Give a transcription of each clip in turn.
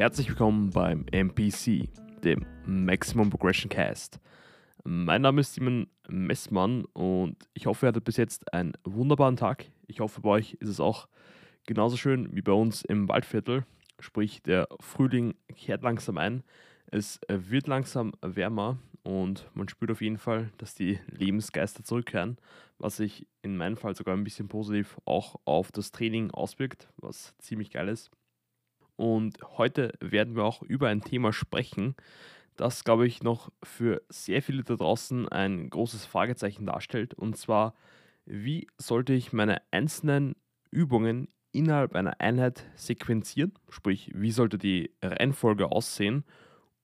Herzlich willkommen beim MPC, dem Maximum Progression Cast. Mein Name ist Simon Messmann und ich hoffe, ihr hattet bis jetzt einen wunderbaren Tag. Ich hoffe, bei euch ist es auch genauso schön wie bei uns im Waldviertel. Sprich, der Frühling kehrt langsam ein. Es wird langsam wärmer und man spürt auf jeden Fall, dass die Lebensgeister zurückkehren, was sich in meinem Fall sogar ein bisschen positiv auch auf das Training auswirkt, was ziemlich geil ist. Und heute werden wir auch über ein Thema sprechen, das, glaube ich, noch für sehr viele da draußen ein großes Fragezeichen darstellt. Und zwar, wie sollte ich meine einzelnen Übungen innerhalb einer Einheit sequenzieren? Sprich, wie sollte die Reihenfolge aussehen,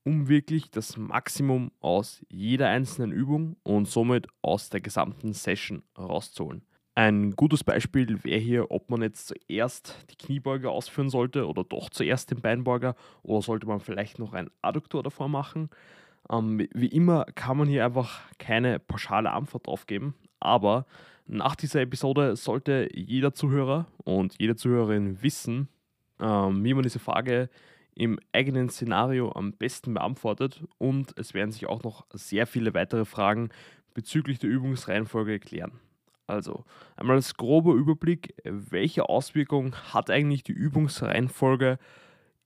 um wirklich das Maximum aus jeder einzelnen Übung und somit aus der gesamten Session rauszuholen? Ein gutes Beispiel wäre hier, ob man jetzt zuerst die Kniebeuge ausführen sollte oder doch zuerst den Beinbeuger oder sollte man vielleicht noch einen Adduktor davor machen. Ähm, wie immer kann man hier einfach keine pauschale Antwort drauf geben, aber nach dieser Episode sollte jeder Zuhörer und jede Zuhörerin wissen, ähm, wie man diese Frage im eigenen Szenario am besten beantwortet und es werden sich auch noch sehr viele weitere Fragen bezüglich der Übungsreihenfolge klären. Also einmal als grober Überblick, welche Auswirkungen hat eigentlich die Übungsreihenfolge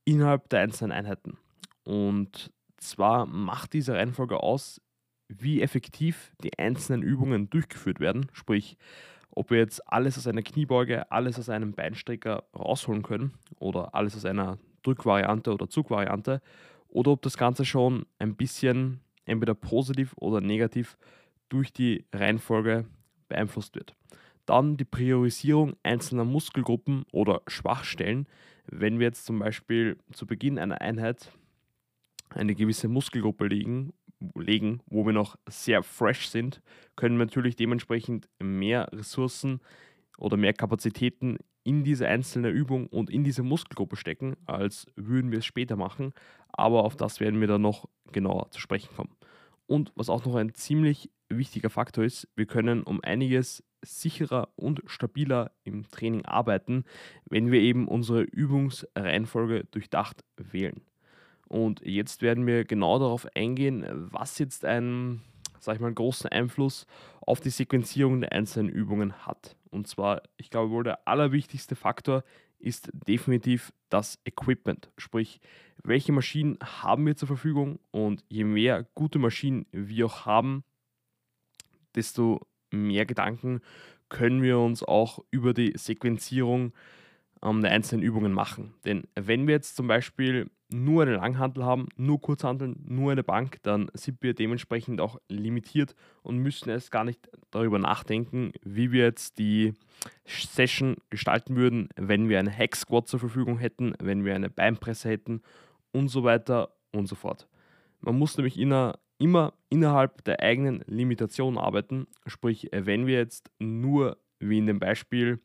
innerhalb der einzelnen Einheiten? Und zwar macht diese Reihenfolge aus, wie effektiv die einzelnen Übungen durchgeführt werden. Sprich, ob wir jetzt alles aus einer Kniebeuge, alles aus einem Beinstrecker rausholen können oder alles aus einer Drückvariante oder Zugvariante oder ob das Ganze schon ein bisschen entweder positiv oder negativ durch die Reihenfolge beeinflusst wird. Dann die Priorisierung einzelner Muskelgruppen oder Schwachstellen. Wenn wir jetzt zum Beispiel zu Beginn einer Einheit eine gewisse Muskelgruppe legen, legen, wo wir noch sehr fresh sind, können wir natürlich dementsprechend mehr Ressourcen oder mehr Kapazitäten in diese einzelne Übung und in diese Muskelgruppe stecken, als würden wir es später machen. Aber auf das werden wir dann noch genauer zu sprechen kommen. Und was auch noch ein ziemlich wichtiger Faktor ist, wir können um einiges sicherer und stabiler im Training arbeiten, wenn wir eben unsere Übungsreihenfolge durchdacht wählen. Und jetzt werden wir genau darauf eingehen, was jetzt einen, sag ich mal, großen Einfluss auf die Sequenzierung der einzelnen Übungen hat. Und zwar, ich glaube wohl, der allerwichtigste Faktor ist definitiv das Equipment. Sprich, welche Maschinen haben wir zur Verfügung und je mehr gute Maschinen wir auch haben, desto mehr Gedanken können wir uns auch über die Sequenzierung ähm, der einzelnen Übungen machen. Denn wenn wir jetzt zum Beispiel nur eine Langhantel haben, nur Kurzhanteln, nur eine Bank, dann sind wir dementsprechend auch limitiert und müssen erst gar nicht darüber nachdenken, wie wir jetzt die Session gestalten würden, wenn wir eine Hack Squat zur Verfügung hätten, wenn wir eine Beinpresse hätten und so weiter und so fort. Man muss nämlich inner, immer innerhalb der eigenen Limitation arbeiten. Sprich, wenn wir jetzt nur, wie in dem Beispiel,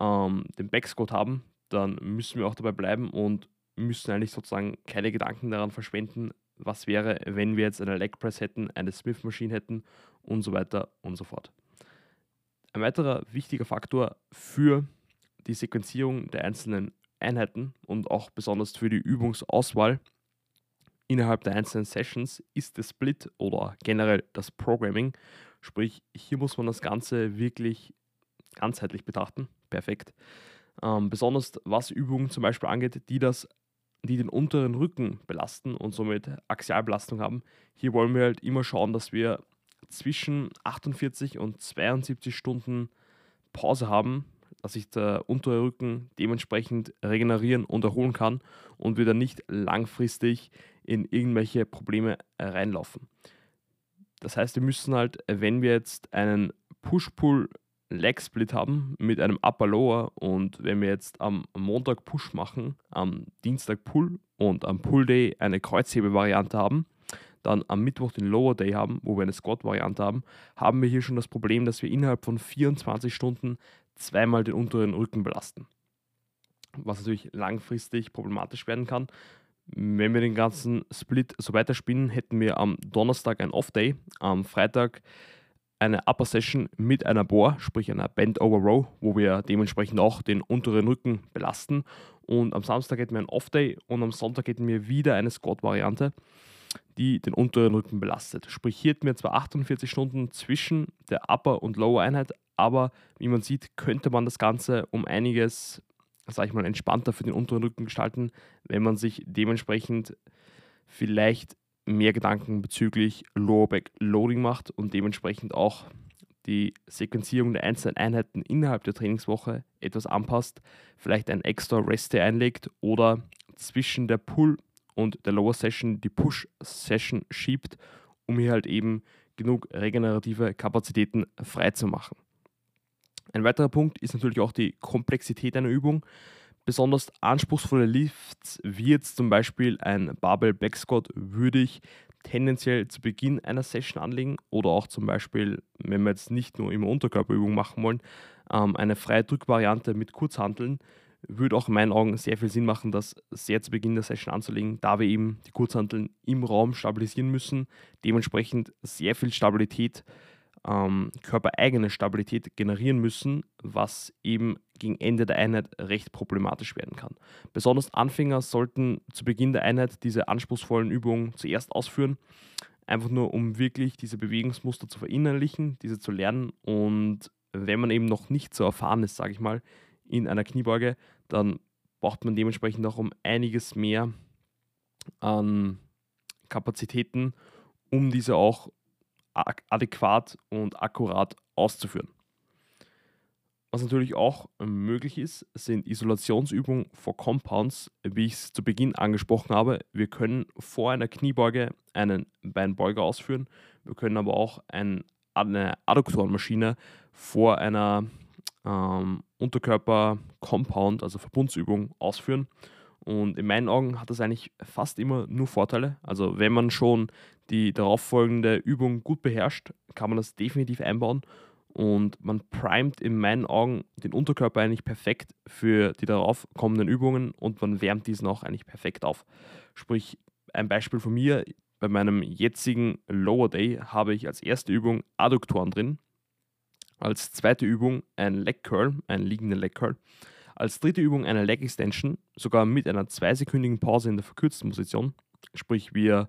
ähm, den Backsquat haben, dann müssen wir auch dabei bleiben und müssen eigentlich sozusagen keine Gedanken daran verschwenden, was wäre, wenn wir jetzt eine Leg Press hätten, eine Smith Machine hätten und so weiter und so fort. Ein weiterer wichtiger Faktor für die Sequenzierung der einzelnen Einheiten und auch besonders für die Übungsauswahl innerhalb der einzelnen Sessions ist der Split oder generell das Programming. Sprich, hier muss man das Ganze wirklich ganzheitlich betrachten. Perfekt. Ähm, besonders was Übungen zum Beispiel angeht, die das die den unteren Rücken belasten und somit Axialbelastung haben. Hier wollen wir halt immer schauen, dass wir zwischen 48 und 72 Stunden Pause haben, dass sich der untere Rücken dementsprechend regenerieren und erholen kann und wir dann nicht langfristig in irgendwelche Probleme reinlaufen. Das heißt, wir müssen halt, wenn wir jetzt einen Push-Pull Leg Split haben mit einem Upper Lower und wenn wir jetzt am Montag Push machen, am Dienstag Pull und am Pull Day eine Kreuzhebe-Variante haben, dann am Mittwoch den Lower Day haben, wo wir eine Squat-Variante haben, haben wir hier schon das Problem, dass wir innerhalb von 24 Stunden zweimal den unteren Rücken belasten. Was natürlich langfristig problematisch werden kann. Wenn wir den ganzen Split so weiterspinnen, hätten wir am Donnerstag ein Off-Day, am Freitag eine Upper Session mit einer Bohr, sprich einer Bend Over Row, wo wir dementsprechend auch den unteren Rücken belasten. Und am Samstag hätten wir einen Off-Day und am Sonntag hätten wir wieder eine Squat-Variante, die den unteren Rücken belastet. Sprich, hier hätten wir zwar 48 Stunden zwischen der Upper- und Lower-Einheit, aber wie man sieht, könnte man das Ganze um einiges, sag ich mal, entspannter für den unteren Rücken gestalten, wenn man sich dementsprechend vielleicht mehr Gedanken bezüglich Lower Back Loading macht und dementsprechend auch die Sequenzierung der einzelnen Einheiten innerhalb der Trainingswoche etwas anpasst, vielleicht ein extra Rest Day einlegt oder zwischen der Pull und der Lower Session die Push Session schiebt, um hier halt eben genug regenerative Kapazitäten freizumachen. Ein weiterer Punkt ist natürlich auch die Komplexität einer Übung. Besonders anspruchsvolle Lifts, wie jetzt zum Beispiel ein Barbell Back würde ich tendenziell zu Beginn einer Session anlegen oder auch zum Beispiel, wenn wir jetzt nicht nur immer Unterkörperübungen machen wollen, ähm, eine freie Drückvariante mit Kurzhanteln, würde auch in meinen Augen sehr viel Sinn machen, das sehr zu Beginn der Session anzulegen, da wir eben die Kurzhanteln im Raum stabilisieren müssen, dementsprechend sehr viel Stabilität ähm, körpereigene Stabilität generieren müssen, was eben gegen Ende der Einheit recht problematisch werden kann. Besonders Anfänger sollten zu Beginn der Einheit diese anspruchsvollen Übungen zuerst ausführen, einfach nur um wirklich diese Bewegungsmuster zu verinnerlichen, diese zu lernen und wenn man eben noch nicht so erfahren ist, sage ich mal, in einer Kniebeuge, dann braucht man dementsprechend auch um einiges mehr an Kapazitäten, um diese auch adäquat und akkurat auszuführen. Was natürlich auch möglich ist, sind Isolationsübungen vor Compounds, wie ich es zu Beginn angesprochen habe. Wir können vor einer Kniebeuge einen Beinbeuger ausführen. Wir können aber auch ein, eine Adduktorenmaschine vor einer ähm, Unterkörper-Compound, also Verbundsübung, ausführen. Und in meinen Augen hat das eigentlich fast immer nur Vorteile. Also wenn man schon die darauffolgende Übung gut beherrscht, kann man das definitiv einbauen. Und man primet in meinen Augen den Unterkörper eigentlich perfekt für die darauf kommenden Übungen und man wärmt diesen auch eigentlich perfekt auf. Sprich, ein Beispiel von mir, bei meinem jetzigen Lower Day habe ich als erste Übung Adduktoren drin, als zweite Übung ein Leg Curl, einen liegenden Leg Curl, als dritte Übung eine Leg Extension, sogar mit einer zweisekündigen Pause in der verkürzten Position. Sprich, wir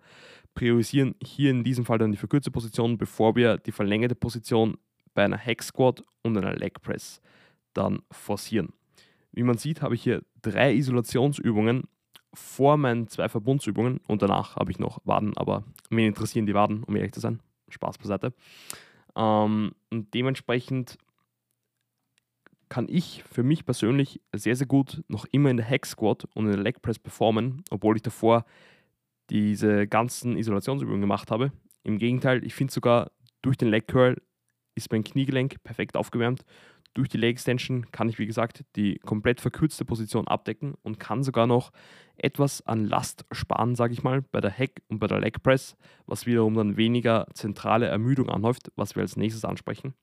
priorisieren hier in diesem Fall dann die verkürzte Position, bevor wir die verlängerte Position bei einer Hack Squat und einer Leg Press dann forcieren. Wie man sieht, habe ich hier drei Isolationsübungen vor meinen zwei Verbundsübungen und danach habe ich noch Waden, aber mir interessieren die Waden, um ehrlich zu sein. Spaß beiseite. Ähm, und dementsprechend kann ich für mich persönlich sehr, sehr gut noch immer in der Hack Squat und in der Leg Press performen, obwohl ich davor diese ganzen Isolationsübungen gemacht habe. Im Gegenteil, ich finde sogar durch den Leg Curl ist mein Kniegelenk perfekt aufgewärmt. Durch die Leg Extension kann ich, wie gesagt, die komplett verkürzte Position abdecken und kann sogar noch etwas an Last sparen, sage ich mal, bei der Hack und bei der Leg Press, was wiederum dann weniger zentrale Ermüdung anhäuft, was wir als nächstes ansprechen.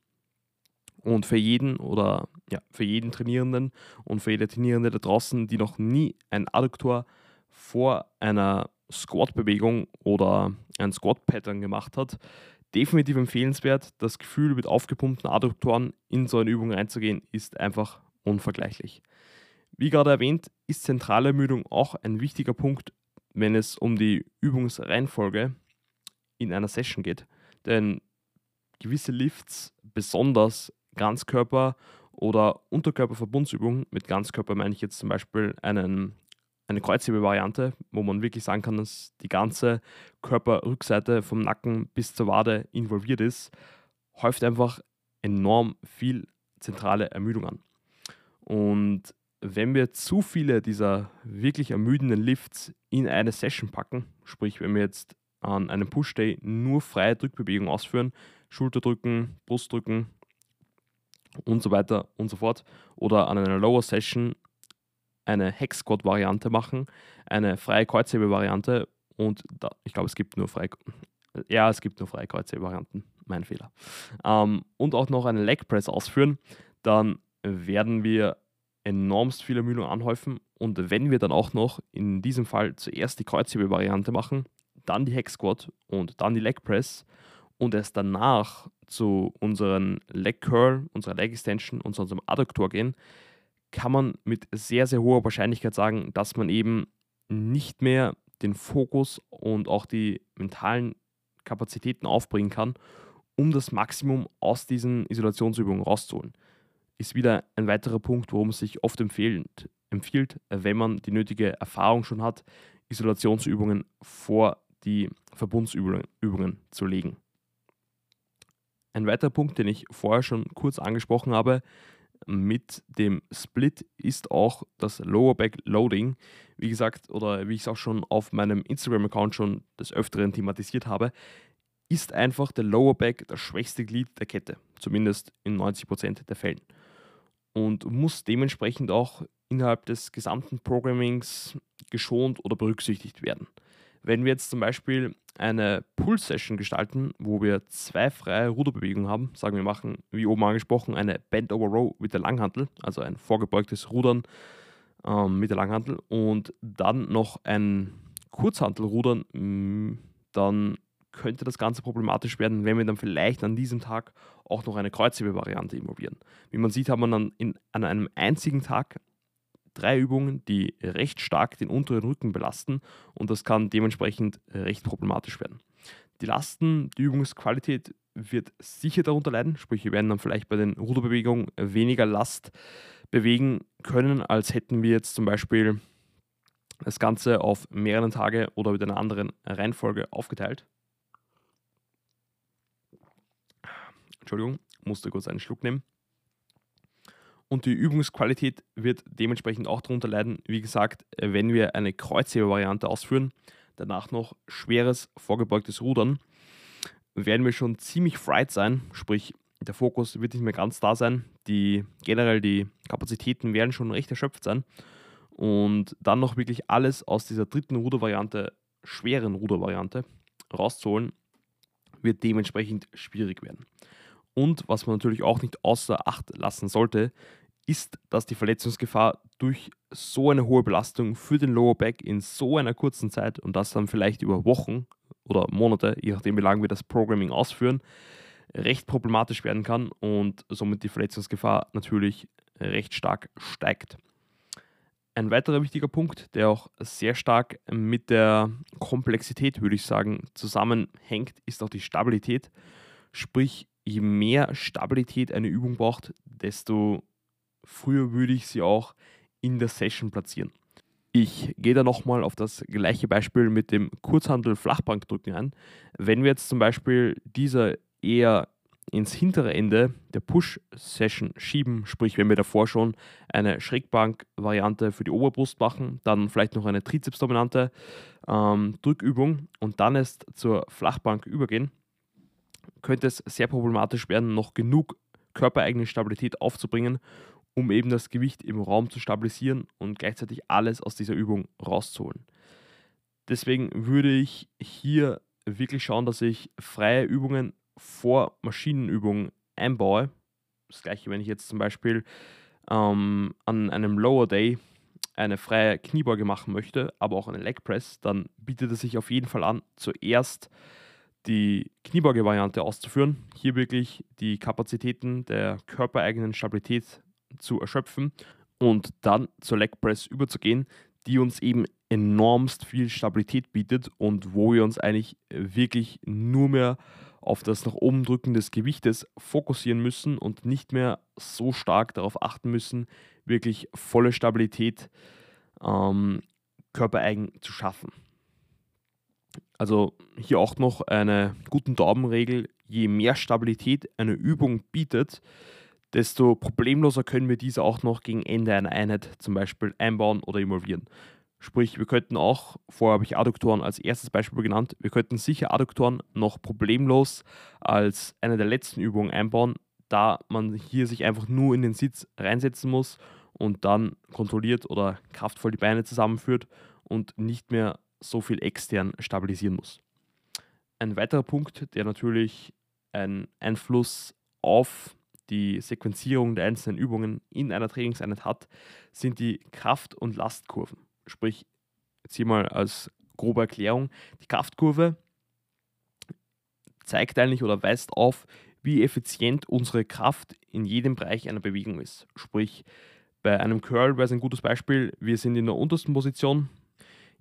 Und für jeden oder ja, für jeden Trainierenden und für jede Trainierende da draußen, die noch nie ein Adduktor vor einer Squat-Bewegung oder ein Squat-Pattern gemacht hat, definitiv empfehlenswert. Das Gefühl, mit aufgepumpten Adduktoren in so eine Übung reinzugehen, ist einfach unvergleichlich. Wie gerade erwähnt, ist zentrale Ermüdung auch ein wichtiger Punkt, wenn es um die Übungsreihenfolge in einer Session geht. Denn gewisse Lifts, besonders Ganzkörper- oder Unterkörperverbundsübungen, mit Ganzkörper meine ich jetzt zum Beispiel einen eine Kreuzhebevariante, wo man wirklich sagen kann, dass die ganze Körperrückseite vom Nacken bis zur Wade involviert ist, häuft einfach enorm viel zentrale Ermüdung an. Und wenn wir zu viele dieser wirklich ermüdenden Lifts in eine Session packen, sprich wenn wir jetzt an einem Push-Day nur freie Drückbewegungen ausführen, Schulterdrücken, Brustdrücken und so weiter und so fort, oder an einer Lower Session eine Hex-Squat-Variante machen, eine freie Kreuzhebe-Variante und da, ich glaube, es gibt nur freie, ja, es gibt nur freie Kreuzhebe-Varianten, mein Fehler. Ähm, und auch noch eine Leg Press ausführen, dann werden wir enormst viele Ermüdung anhäufen. Und wenn wir dann auch noch in diesem Fall zuerst die Kreuzhebe-Variante machen, dann die Hex Squat und dann die Leg Press und erst danach zu unseren Leg Curl, unserer Leg Extension und zu unserem Adduktor gehen, kann man mit sehr, sehr hoher Wahrscheinlichkeit sagen, dass man eben nicht mehr den Fokus und auch die mentalen Kapazitäten aufbringen kann, um das Maximum aus diesen Isolationsübungen rauszuholen. Ist wieder ein weiterer Punkt, worum es sich oft empfiehlt, empfiehlt, wenn man die nötige Erfahrung schon hat, Isolationsübungen vor die Verbundsübungen zu legen. Ein weiterer Punkt, den ich vorher schon kurz angesprochen habe, mit dem Split ist auch das Lower Back Loading. Wie gesagt, oder wie ich es auch schon auf meinem Instagram-Account schon des Öfteren thematisiert habe, ist einfach der Lower Back das schwächste Glied der Kette, zumindest in 90% der Fällen. Und muss dementsprechend auch innerhalb des gesamten Programmings geschont oder berücksichtigt werden. Wenn wir jetzt zum Beispiel eine Pull-Session gestalten, wo wir zwei freie Ruderbewegungen haben, sagen wir machen, wie oben angesprochen, eine Bend Over Row mit der Langhantel, also ein vorgebeugtes Rudern ähm, mit der Langhantel und dann noch ein Kurzhantelrudern, mm, dann könnte das Ganze problematisch werden, wenn wir dann vielleicht an diesem Tag auch noch eine Kreuzhebe-Variante involvieren. Wie man sieht, haben wir dann in, an einem einzigen Tag drei Übungen, die recht stark den unteren Rücken belasten und das kann dementsprechend recht problematisch werden. Die Lasten, die Übungsqualität wird sicher darunter leiden, sprich wir werden dann vielleicht bei den Ruderbewegungen weniger Last bewegen können, als hätten wir jetzt zum Beispiel das Ganze auf mehrere Tage oder mit einer anderen Reihenfolge aufgeteilt. Entschuldigung, musste kurz einen Schluck nehmen. Und die Übungsqualität wird dementsprechend auch darunter leiden. Wie gesagt, wenn wir eine Kreuzheber-Variante ausführen, danach noch schweres vorgebeugtes Rudern, werden wir schon ziemlich fried sein. Sprich, der Fokus wird nicht mehr ganz da sein. Die, generell die Kapazitäten werden schon recht erschöpft sein. Und dann noch wirklich alles aus dieser dritten Rudervariante, schweren Rudervariante, rauszuholen, wird dementsprechend schwierig werden. Und was man natürlich auch nicht außer Acht lassen sollte, ist, dass die Verletzungsgefahr durch so eine hohe Belastung für den Lower Back in so einer kurzen Zeit und das dann vielleicht über Wochen oder Monate, je nachdem wie lange wir das Programming ausführen, recht problematisch werden kann und somit die Verletzungsgefahr natürlich recht stark steigt. Ein weiterer wichtiger Punkt, der auch sehr stark mit der Komplexität, würde ich sagen, zusammenhängt, ist auch die Stabilität. Sprich, je mehr Stabilität eine Übung braucht, desto früher würde ich sie auch in der Session platzieren. Ich gehe da nochmal auf das gleiche Beispiel mit dem Kurzhandel-Flachbankdrücken ein. Wenn wir jetzt zum Beispiel diese eher ins hintere Ende der Push-Session schieben, sprich wenn wir davor schon eine Schrägbank-Variante für die Oberbrust machen, dann vielleicht noch eine Trizeps-dominante ähm, Drückübung und dann erst zur Flachbank übergehen, könnte es sehr problematisch werden, noch genug körpereigene Stabilität aufzubringen, um eben das Gewicht im Raum zu stabilisieren und gleichzeitig alles aus dieser Übung rauszuholen. Deswegen würde ich hier wirklich schauen, dass ich freie Übungen vor Maschinenübungen einbaue. Das gleiche, wenn ich jetzt zum Beispiel ähm, an einem Lower Day eine freie Kniebeuge machen möchte, aber auch eine Leg Press, dann bietet es sich auf jeden Fall an, zuerst die Kniebeuge-Variante auszuführen. Hier wirklich die Kapazitäten der körpereigenen Stabilität zu erschöpfen und dann zur Leg Press überzugehen, die uns eben enormst viel Stabilität bietet und wo wir uns eigentlich wirklich nur mehr auf das nach oben drücken des Gewichtes fokussieren müssen und nicht mehr so stark darauf achten müssen, wirklich volle Stabilität ähm, körpereigen zu schaffen. Also hier auch noch eine guten Daumenregel, je mehr Stabilität eine Übung bietet, desto problemloser können wir diese auch noch gegen Ende einer Einheit zum Beispiel einbauen oder involvieren. Sprich, wir könnten auch, vorher habe ich Adduktoren als erstes Beispiel genannt, wir könnten sicher Adduktoren noch problemlos als eine der letzten Übungen einbauen, da man hier sich einfach nur in den Sitz reinsetzen muss und dann kontrolliert oder kraftvoll die Beine zusammenführt und nicht mehr so viel extern stabilisieren muss. Ein weiterer Punkt, der natürlich einen Einfluss auf die Sequenzierung der einzelnen Übungen in einer Trainingseinheit hat, sind die Kraft- und Lastkurven. Sprich, jetzt hier mal als grobe Erklärung, die Kraftkurve zeigt eigentlich oder weist auf, wie effizient unsere Kraft in jedem Bereich einer Bewegung ist. Sprich, bei einem Curl wäre es ein gutes Beispiel, wir sind in der untersten Position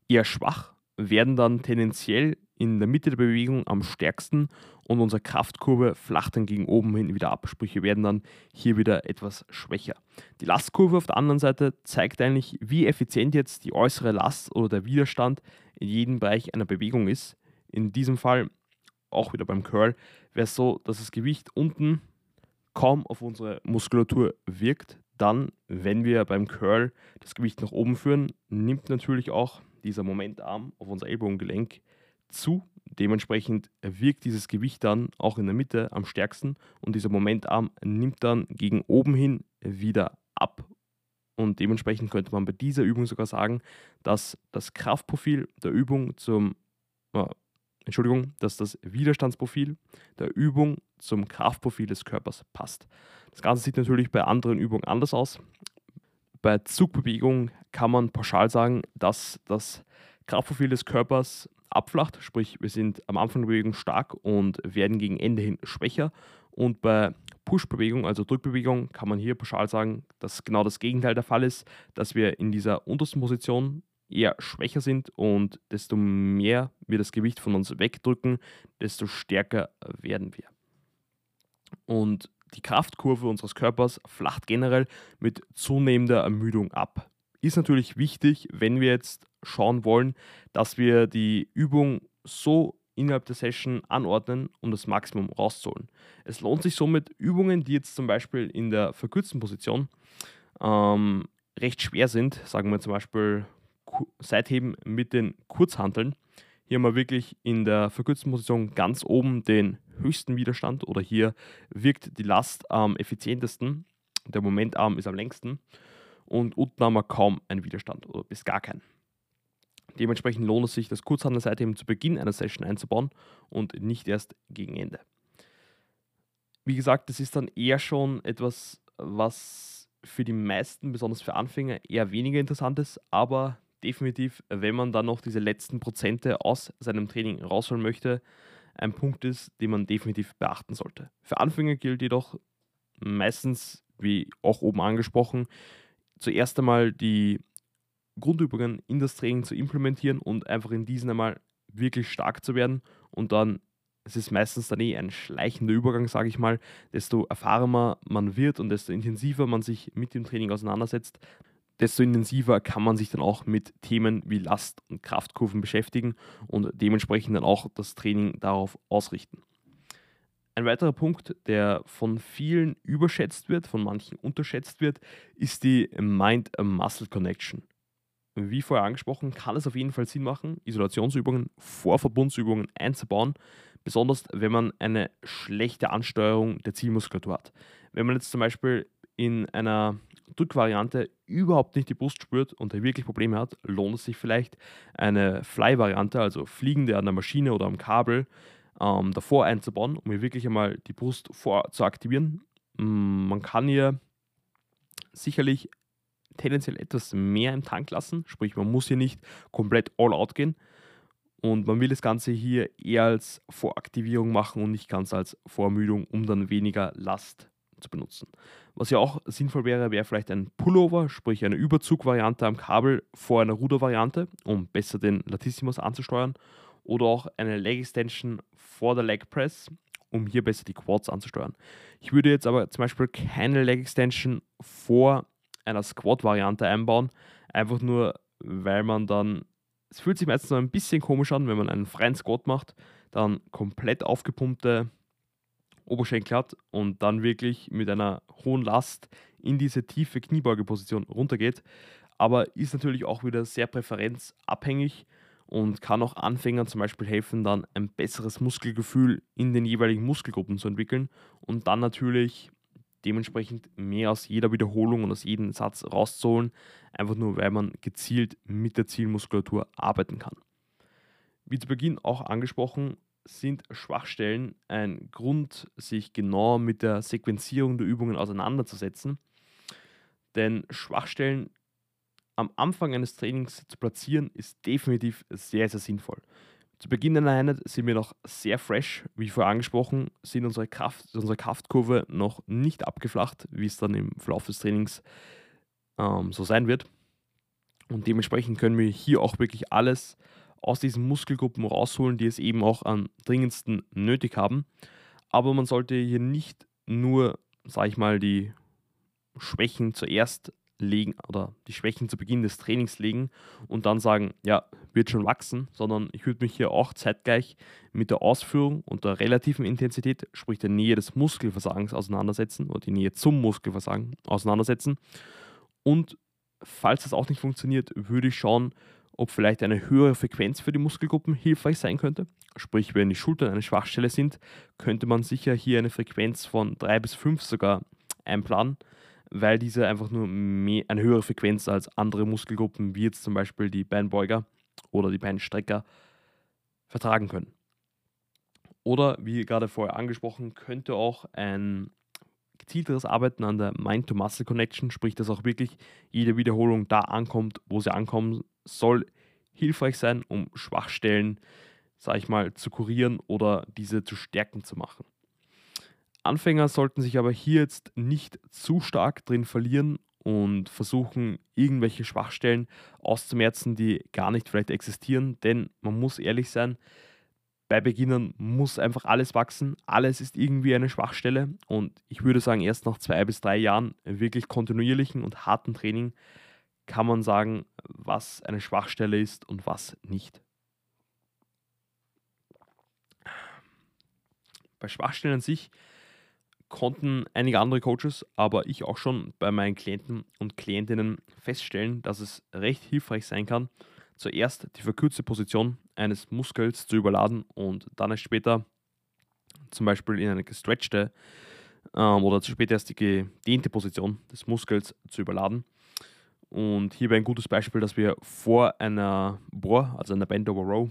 eher schwach, werden dann tendenziell in der Mitte der Bewegung am stärksten und unsere Kraftkurve flacht dann gegen oben hin wieder ab. Sprich, wir werden dann hier wieder etwas schwächer. Die Lastkurve auf der anderen Seite zeigt eigentlich, wie effizient jetzt die äußere Last oder der Widerstand in jedem Bereich einer Bewegung ist. In diesem Fall, auch wieder beim Curl, wäre es so, dass das Gewicht unten kaum auf unsere Muskulatur wirkt. Dann, wenn wir beim Curl das Gewicht nach oben führen, nimmt natürlich auch dieser Momentarm auf unser Ellbogengelenk zu. Dementsprechend wirkt dieses Gewicht dann auch in der Mitte am stärksten und dieser Momentarm nimmt dann gegen oben hin wieder ab. Und dementsprechend könnte man bei dieser Übung sogar sagen, dass das Kraftprofil der Übung zum, äh, Entschuldigung, dass das Widerstandsprofil der Übung zum Kraftprofil des Körpers passt. Das Ganze sieht natürlich bei anderen Übungen anders aus. Bei Zugbewegung kann man pauschal sagen, dass das Kraftprofil des Körpers abflacht, sprich wir sind am Anfang der Bewegung stark und werden gegen Ende hin schwächer. Und bei Push-Bewegung, also Drückbewegung, kann man hier pauschal sagen, dass genau das Gegenteil der Fall ist, dass wir in dieser untersten Position eher schwächer sind und desto mehr wir das Gewicht von uns wegdrücken, desto stärker werden wir. Und die Kraftkurve unseres Körpers flacht generell mit zunehmender Ermüdung ab. Ist natürlich wichtig, wenn wir jetzt schauen wollen, dass wir die Übung so innerhalb der Session anordnen, um das Maximum rauszuholen. Es lohnt sich somit, Übungen, die jetzt zum Beispiel in der verkürzten Position ähm, recht schwer sind, sagen wir zum Beispiel Seitheben mit den Kurzhanteln, hier wir wirklich in der verkürzten Position ganz oben den höchsten Widerstand oder hier wirkt die Last am effizientesten. Der Momentarm ist am längsten und unten haben wir kaum einen Widerstand oder bis gar keinen. Dementsprechend lohnt es sich, das Kurzhandelseitheben zu Beginn einer Session einzubauen und nicht erst gegen Ende. Wie gesagt, das ist dann eher schon etwas, was für die meisten, besonders für Anfänger, eher weniger interessant ist, aber definitiv, wenn man dann noch diese letzten Prozente aus seinem Training rausholen möchte, ein Punkt ist, den man definitiv beachten sollte. Für Anfänger gilt jedoch meistens, wie auch oben angesprochen, zuerst einmal die Grundübungen in das Training zu implementieren und einfach in diesen einmal wirklich stark zu werden und dann es ist meistens dann eh ein schleichender Übergang, sage ich mal. Desto erfahrener man wird und desto intensiver man sich mit dem Training auseinandersetzt, desto intensiver kann man sich dann auch mit Themen wie Last- und Kraftkurven beschäftigen und dementsprechend dann auch das Training darauf ausrichten. Ein weiterer Punkt, der von vielen überschätzt wird, von manchen unterschätzt wird, ist die Mind-Muscle Connection. Wie vorher angesprochen, kann es auf jeden Fall Sinn machen, Isolationsübungen vor Verbundsübungen einzubauen, besonders wenn man eine schlechte Ansteuerung der Zielmuskulatur hat. Wenn man jetzt zum Beispiel in einer Drückvariante überhaupt nicht die Brust spürt und er wirklich Probleme hat, lohnt es sich vielleicht eine Fly-Variante, also fliegende an der Maschine oder am Kabel, ähm, davor einzubauen, um hier wirklich einmal die Brust vor zu aktivieren. Mm, man kann hier sicherlich tendenziell etwas mehr im Tank lassen, sprich man muss hier nicht komplett all out gehen und man will das Ganze hier eher als Voraktivierung machen und nicht ganz als Vorermüdung, um dann weniger Last zu benutzen. Was ja auch sinnvoll wäre, wäre vielleicht ein Pullover, sprich eine Überzugvariante am Kabel vor einer Rudervariante, um besser den Latissimus anzusteuern. Oder auch eine Leg Extension vor der Leg Press, um hier besser die Quads anzusteuern. Ich würde jetzt aber zum Beispiel keine Leg Extension vor einer Squat-Variante einbauen, einfach nur, weil man dann, es fühlt sich meistens noch ein bisschen komisch an, wenn man einen freien Squat macht, dann komplett aufgepumpte Oberschenkel hat und dann wirklich mit einer hohen Last in diese tiefe Kniebeugeposition runtergeht. Aber ist natürlich auch wieder sehr präferenzabhängig und kann auch Anfängern zum Beispiel helfen, dann ein besseres Muskelgefühl in den jeweiligen Muskelgruppen zu entwickeln und dann natürlich dementsprechend mehr aus jeder Wiederholung und aus jedem Satz rauszuholen, einfach nur weil man gezielt mit der Zielmuskulatur arbeiten kann. Wie zu Beginn auch angesprochen, sind Schwachstellen ein Grund, sich genau mit der Sequenzierung der Übungen auseinanderzusetzen. Denn Schwachstellen am Anfang eines Trainings zu platzieren, ist definitiv sehr, sehr sinnvoll. Zu Beginn einer Einheit sind wir noch sehr fresh. Wie vorher angesprochen, sind unsere, Kraft, unsere Kraftkurve noch nicht abgeflacht, wie es dann im Verlauf des Trainings ähm, so sein wird. Und dementsprechend können wir hier auch wirklich alles aus diesen Muskelgruppen rausholen, die es eben auch am dringendsten nötig haben. Aber man sollte hier nicht nur, sage ich mal, die Schwächen zuerst legen oder die Schwächen zu Beginn des Trainings legen und dann sagen, ja, wird schon wachsen, sondern ich würde mich hier auch zeitgleich mit der Ausführung und der relativen Intensität, sprich der Nähe des Muskelversagens auseinandersetzen oder die Nähe zum Muskelversagen auseinandersetzen. Und falls das auch nicht funktioniert, würde ich schauen, ob vielleicht eine höhere Frequenz für die Muskelgruppen hilfreich sein könnte. Sprich, wenn die Schultern eine Schwachstelle sind, könnte man sicher hier eine Frequenz von 3 bis 5 sogar einplanen weil diese einfach nur mehr, eine höhere Frequenz als andere Muskelgruppen, wie jetzt zum Beispiel die Beinbeuger oder die Beinstrecker, vertragen können. Oder wie gerade vorher angesprochen, könnte auch ein gezielteres Arbeiten an der Mind-to-Muscle-Connection, sprich, dass auch wirklich jede Wiederholung da ankommt, wo sie ankommen soll, hilfreich sein, um Schwachstellen, sage ich mal, zu kurieren oder diese zu stärken zu machen. Anfänger sollten sich aber hier jetzt nicht zu stark drin verlieren und versuchen, irgendwelche Schwachstellen auszumerzen, die gar nicht vielleicht existieren. Denn man muss ehrlich sein, bei Beginnern muss einfach alles wachsen. Alles ist irgendwie eine Schwachstelle. Und ich würde sagen, erst nach zwei bis drei Jahren wirklich kontinuierlichen und harten Training kann man sagen, was eine Schwachstelle ist und was nicht. Bei Schwachstellen an sich konnten einige andere Coaches, aber ich auch schon bei meinen Klienten und Klientinnen feststellen, dass es recht hilfreich sein kann, zuerst die verkürzte Position eines Muskels zu überladen und dann erst später zum Beispiel in eine gestretchte ähm, oder später erst die gedehnte Position des Muskels zu überladen. Und hierbei ein gutes Beispiel, dass wir vor einer Bohr, also einer Bend Over Row,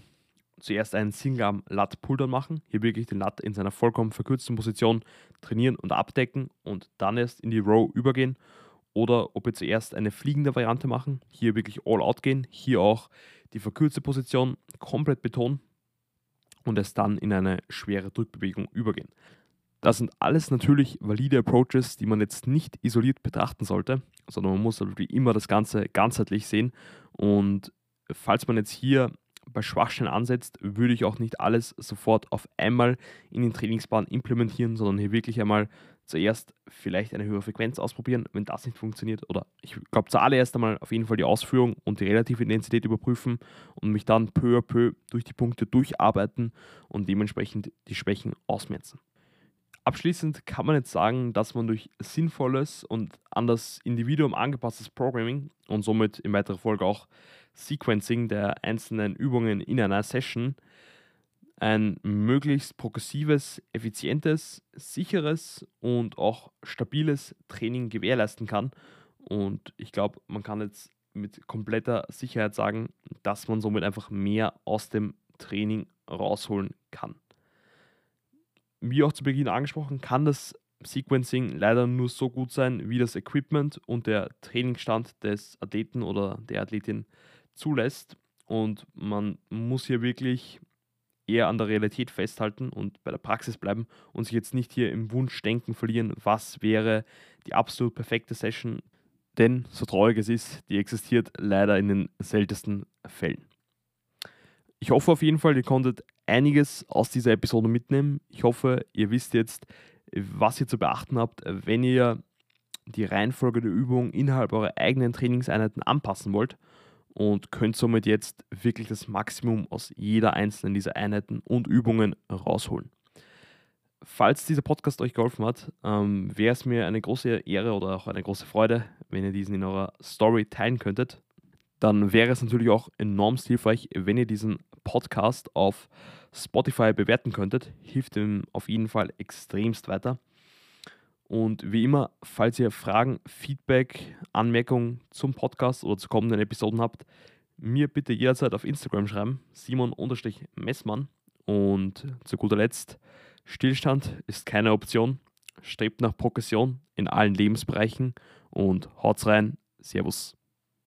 zuerst einen Single Lat Pulldown machen, hier wirklich den Lat in seiner vollkommen verkürzten Position trainieren und abdecken und dann erst in die Row übergehen. Oder ob wir zuerst eine fliegende Variante machen, hier wirklich all out gehen, hier auch die verkürzte Position komplett betonen und es dann in eine schwere Drückbewegung übergehen. Das sind alles natürlich valide Approaches, die man jetzt nicht isoliert betrachten sollte, sondern man muss wie immer das Ganze ganzheitlich sehen. Und falls man jetzt hier bei Schwachstellen ansetzt, würde ich auch nicht alles sofort auf einmal in den Trainingsplan implementieren, sondern hier wirklich einmal zuerst vielleicht eine höhere Frequenz ausprobieren. Wenn das nicht funktioniert, oder ich glaube zuallererst einmal auf jeden Fall die Ausführung und die relative Intensität überprüfen und mich dann peu à peu durch die Punkte durcharbeiten und dementsprechend die Schwächen ausmerzen. Abschließend kann man jetzt sagen, dass man durch sinnvolles und an das Individuum angepasstes Programming und somit in weiterer Folge auch Sequencing der einzelnen Übungen in einer Session ein möglichst progressives, effizientes, sicheres und auch stabiles Training gewährleisten kann. Und ich glaube, man kann jetzt mit kompletter Sicherheit sagen, dass man somit einfach mehr aus dem Training rausholen kann. Wie auch zu Beginn angesprochen, kann das Sequencing leider nur so gut sein, wie das Equipment und der Trainingsstand des Athleten oder der Athletin zulässt. Und man muss hier wirklich eher an der Realität festhalten und bei der Praxis bleiben und sich jetzt nicht hier im Wunschdenken verlieren, was wäre die absolut perfekte Session. Denn so traurig es ist, die existiert leider in den seltensten Fällen. Ich hoffe auf jeden Fall, ihr konntet einiges aus dieser Episode mitnehmen. Ich hoffe, ihr wisst jetzt, was ihr zu beachten habt, wenn ihr die Reihenfolge der Übung innerhalb eurer eigenen Trainingseinheiten anpassen wollt und könnt somit jetzt wirklich das Maximum aus jeder einzelnen dieser Einheiten und Übungen rausholen. Falls dieser Podcast euch geholfen hat, ähm, wäre es mir eine große Ehre oder auch eine große Freude, wenn ihr diesen in eurer Story teilen könntet. Dann wäre es natürlich auch enorm hilfreich, wenn ihr diesen Podcast auf Spotify bewerten könntet. Hilft ihm auf jeden Fall extremst weiter. Und wie immer, falls ihr Fragen, Feedback, Anmerkungen zum Podcast oder zu kommenden Episoden habt, mir bitte jederzeit auf Instagram schreiben, Simon-Messmann. Und zu guter Letzt, Stillstand ist keine Option. Strebt nach Progression in allen Lebensbereichen und haut's rein. Servus.